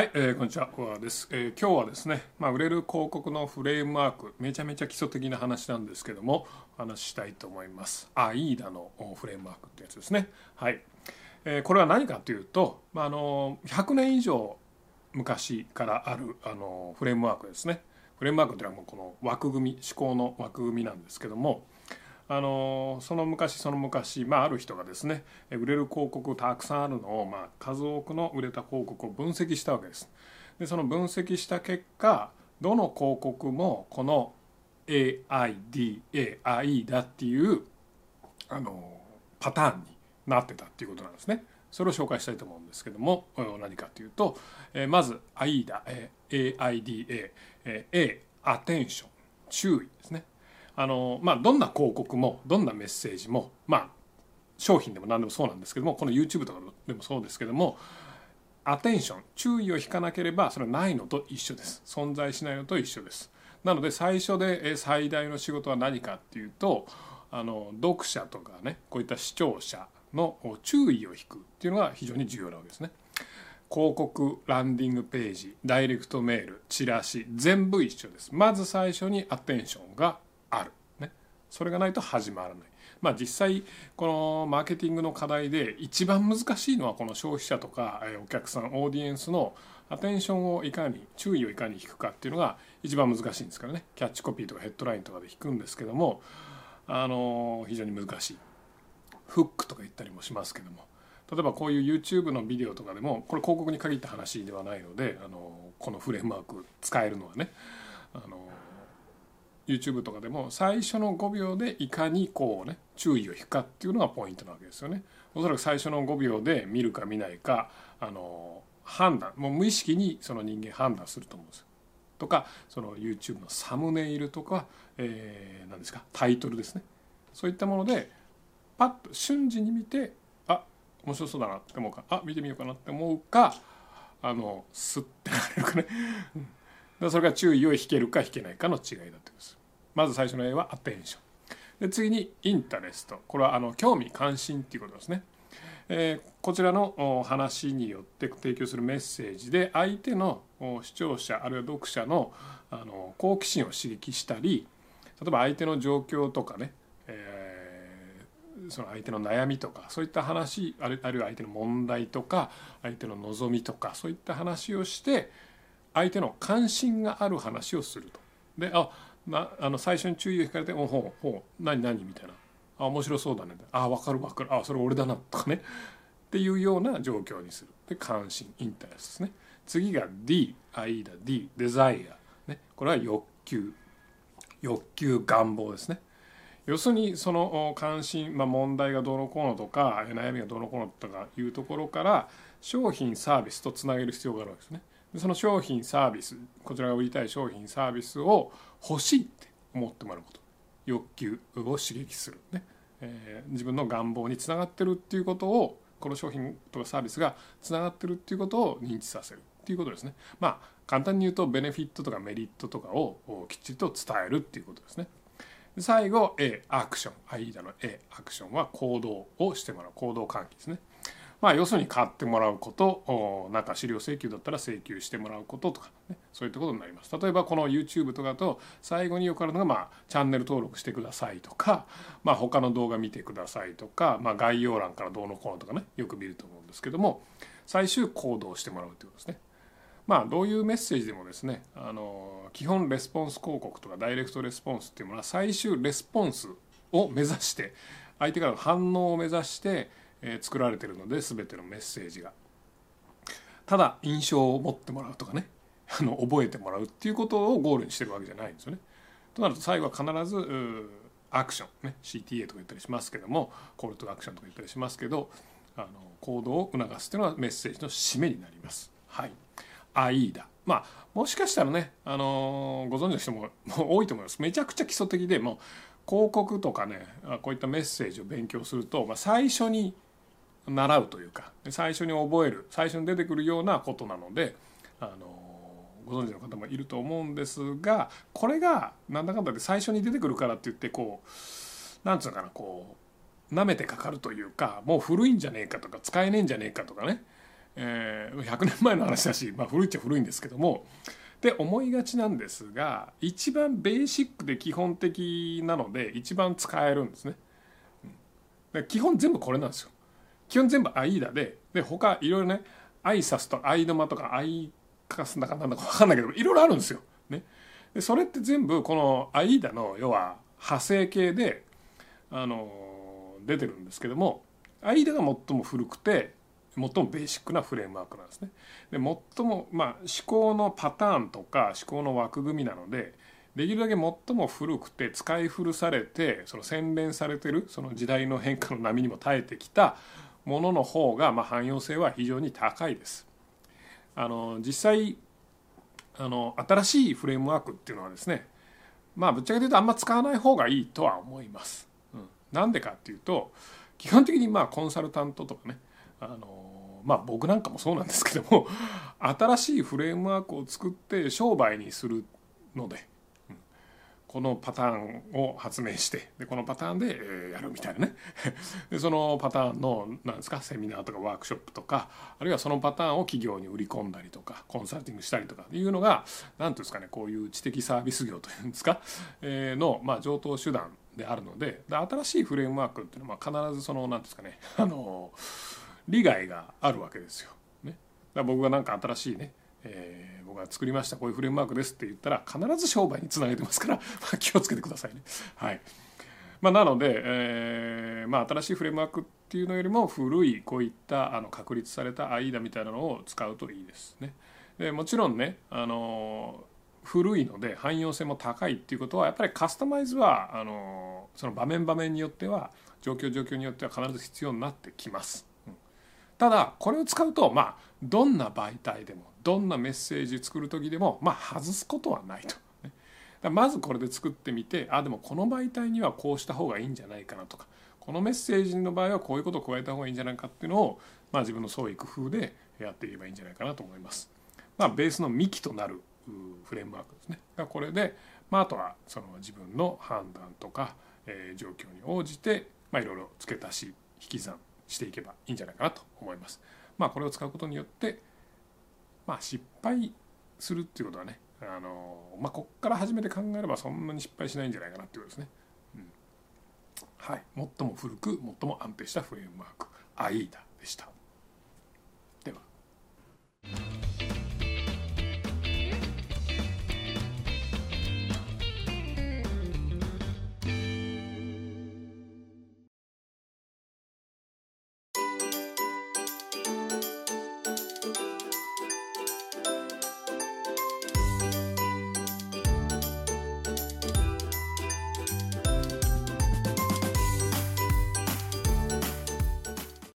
はい、えー、こんにちは、小川です、えー今日はですね、まあ、売れる広告のフレームワーク、めちゃめちゃ基礎的な話なんですけども、お話ししたいと思います。アイーダのフレームワークってやつですね。はい。えーこれは何かというと、まあ、あの、100年以上昔からある、あの、フレームワークですね。フレームワークというのはもうこの枠組み、思考の枠組みなんですけども、あのその昔その昔、まあ、ある人がですね売れる広告たくさんあるのを、まあ、数多くの売れた広告を分析したわけです。でその分析した結果どの広告もこの AIDA アイダっていうあのパターンになってたっていうことなんですね。それを紹介したいと思うんですけども何かというとえまず AIDA え AIDA え A アテンション注意ですね。あのまあ、どんな広告もどんなメッセージも、まあ、商品でも何でもそうなんですけどもこの YouTube とかでもそうですけどもアテンション注意を引かなければそれはないのと一緒です。存在しないのと一緒です。なので最初で最大の仕事は何かっていうとあの読者とかねこういった視聴者の注意を引くっていうのが非常に重要なわけですね。広告ランディングページダイレクトメールチラシ全部一緒です。まず最初にアテンションがある、ね、それがないと始まらない。まあ実際このマーケティングの課題で一番難しいのはこの消費者とかお客さんオーディエンスのアテンションをいかに注意をいかに引くかっていうのが一番難しいんですからね。キャッチコピーとかヘッドラインとかで引くんですけどもあの非常に難しい。フックとか言ったりもしますけども。例えばこういう YouTube のビデオとかでもこれ広告に限った話ではないのであのこのフレームワーク使えるのはね。あの YouTube とかでも最初の5秒でいかにこうね注意を引くかっていうのがポイントなわけですよね。おそらく最初の5秒で見るか見ないかあの判断もう無意識にその人間判断すると思うんですよ。とかその YouTube のサムネイルとか、えー、何ですかタイトルですねそういったものでパッと瞬時に見てあ面白そうだなって思うかあ見てみようかなって思うかあのスッて流れるかね、だからそれが注意を引けるか引けないかの違いだってことですまず最初の A はアテンション。で次にインタレスト。これはあの興味関心っていうことですね。えーこちらの話によって提供するメッセージで相手の視聴者あるいは読者のあの好奇心を刺激したり例えば相手の状況とかね、えーその相手の悩みとかそういった話あるあるいは相手の問題とか相手の望みとかそういった話をして相手の関心がある話をすると。であなあの最初に注意を引かれて「おほうほう何何?」みたいな「あ面白そうだね」あ分かる分かる。あそれ俺だな」とかね。っていうような状況にする。で関心インタレスですね。次が D アイダ D デザイア、ね、これは欲求。欲求願望ですね。要するにその関心、まあ、問題がどうのこうのとか悩みがどうのこうのとかいうところから商品サービスとつなげる必要があるわけですね。その商品サービスこちらが売りたい商品サービスを欲しいって思ってもらうこと。欲求を刺激する。ね、えー自分の願望につながってるっていうことをこの商品とかサービスがつながってるっていうことを認知させる。っていうことですね。まあ簡単に言うとベネフィットとかメリットとかをきっちりと伝えるっていうことですね。最後 A アクション。アイダの A アクションは行動をしてもらう。行動喚起ですね。まあ要するに買ってもらうことおなんか資料請求だったら請求してもらうこととか、ね、そういったことになります。例えばこの YouTube とかと最後によくあるのが、まあ、チャンネル登録してくださいとか、まあ、他の動画見てくださいとか、まあ、概要欄からどうのこうのとかねよく見ると思うんですけども最終行動してもらうということですね。まあどういうメッセージでもですねあの基本レスポンス広告とかダイレクトレスポンスっていうものは最終レスポンスを目指して相手からの反応を目指して、えー作られてるので全てのメッセージが。ただ印象を持ってもらうとかね。あの覚えてもらうっていうことをゴールにしてるわけじゃないんですよね。となると最後は必ずアクション、ね、CTA とか言ったりしますけどもコールトアクションとか言ったりしますけどあの行動を促すっていうのはメッセージの締めになります。はい、アイーダ。まあもしかしたらね、あのーご存知の人も 多いと思います。めちゃくちゃ基礎的でもう広告とかねこういったメッセージを勉強すると、まあ、最初に習うというか最初に覚える最初に出てくるようなことなので、あのご存知の方もいると思うんですがこれがなんだかんだで最初に出てくるからって言ってこうなんつうのかなこう舐めてかかるというかもう古いんじゃねえかとか使えねえんじゃねえかとかね、えー、100年前の話だし、まあ、古いっちゃ古いんですけどもで思いがちなんですが一番ベーシックで基本的なので一番使えるんですね。で基本全部これなんですよ。基本全部アイーダでで他いろいろねアイサスとアイドマとかアイカスだかなんだか分かんないけどいろいろあるんですよ。ね、でそれって全部このアイーダの要は派生系であの出てるんですけどもアイーダが最も古くて最もベーシックなフレームワークなんですね。で最も、まあ、思考のパターンとか思考の枠組みなのでできるだけ最も古くて使い古されてその洗練されてるその時代の変化の波にも耐えてきたものの方が、まあ、汎用性は非常に高いです。あの実際あの新しいフレームワークっていうのはですねまあぶっちゃけ言うとあんま使わない方がいいとは思います。うん、なんでかっていうと基本的にまあコンサルタントとかねあのまあ僕なんかもそうなんですけども新しいフレームワークを作って商売にするのでこのパターンを発明してでこのパターンで、えやるみたいなねでそのパターンのなんですかセミナーとかワークショップとかあるいはそのパターンを企業に売り込んだりとかコンサルティングしたりとかっていうのが何ていうんですかねこういう知的サービス業というんですか、えの、まあ、上等手段であるのでで新しいフレームワークっていうのは必ずその何ですかねあの利害があるわけですよ。ね、だ僕が何か新しいねえー、僕が作りましたこういうフレームワークですって言ったら必ず商売につなげてますから、気をつけてくださいね。はいまあ、なので、えーまあ、新しいフレームワークっていうのよりも古いこういったあの確立された AIDA みたいなのを使うといいですね。でもちろんねあの古いので汎用性も高いっていうことはやっぱりカスタマイズはあのその場面場面によっては状況状況によっては必ず必要になってきます。ただこれを使うとまあどんな媒体でもどんなメッセージ作る時でもまあ外すことはないと。まずこれで作ってみてあでもこの媒体にはこうした方がいいんじゃないかなとかこのメッセージの場合はこういうことを加えた方がいいんじゃないかっていうのを、まあ、自分の創意工夫でやっていけばいいんじゃないかなと思います。まあ、ベースの幹となるフレームワークですね。これで、まあ、あとはその自分の判断とか、えー、状況に応じて、まあ、いろいろ付け足し引き算していけばいいんじゃないかなと思います。まあ、これを使うことによって、まあ、失敗するっていうことはねあの、まあ、こっから始めて考えればそんなに失敗しないんじゃないかなっていうことですね。うん、はい、最も古く最も安定したフレームワーク AIDA でした。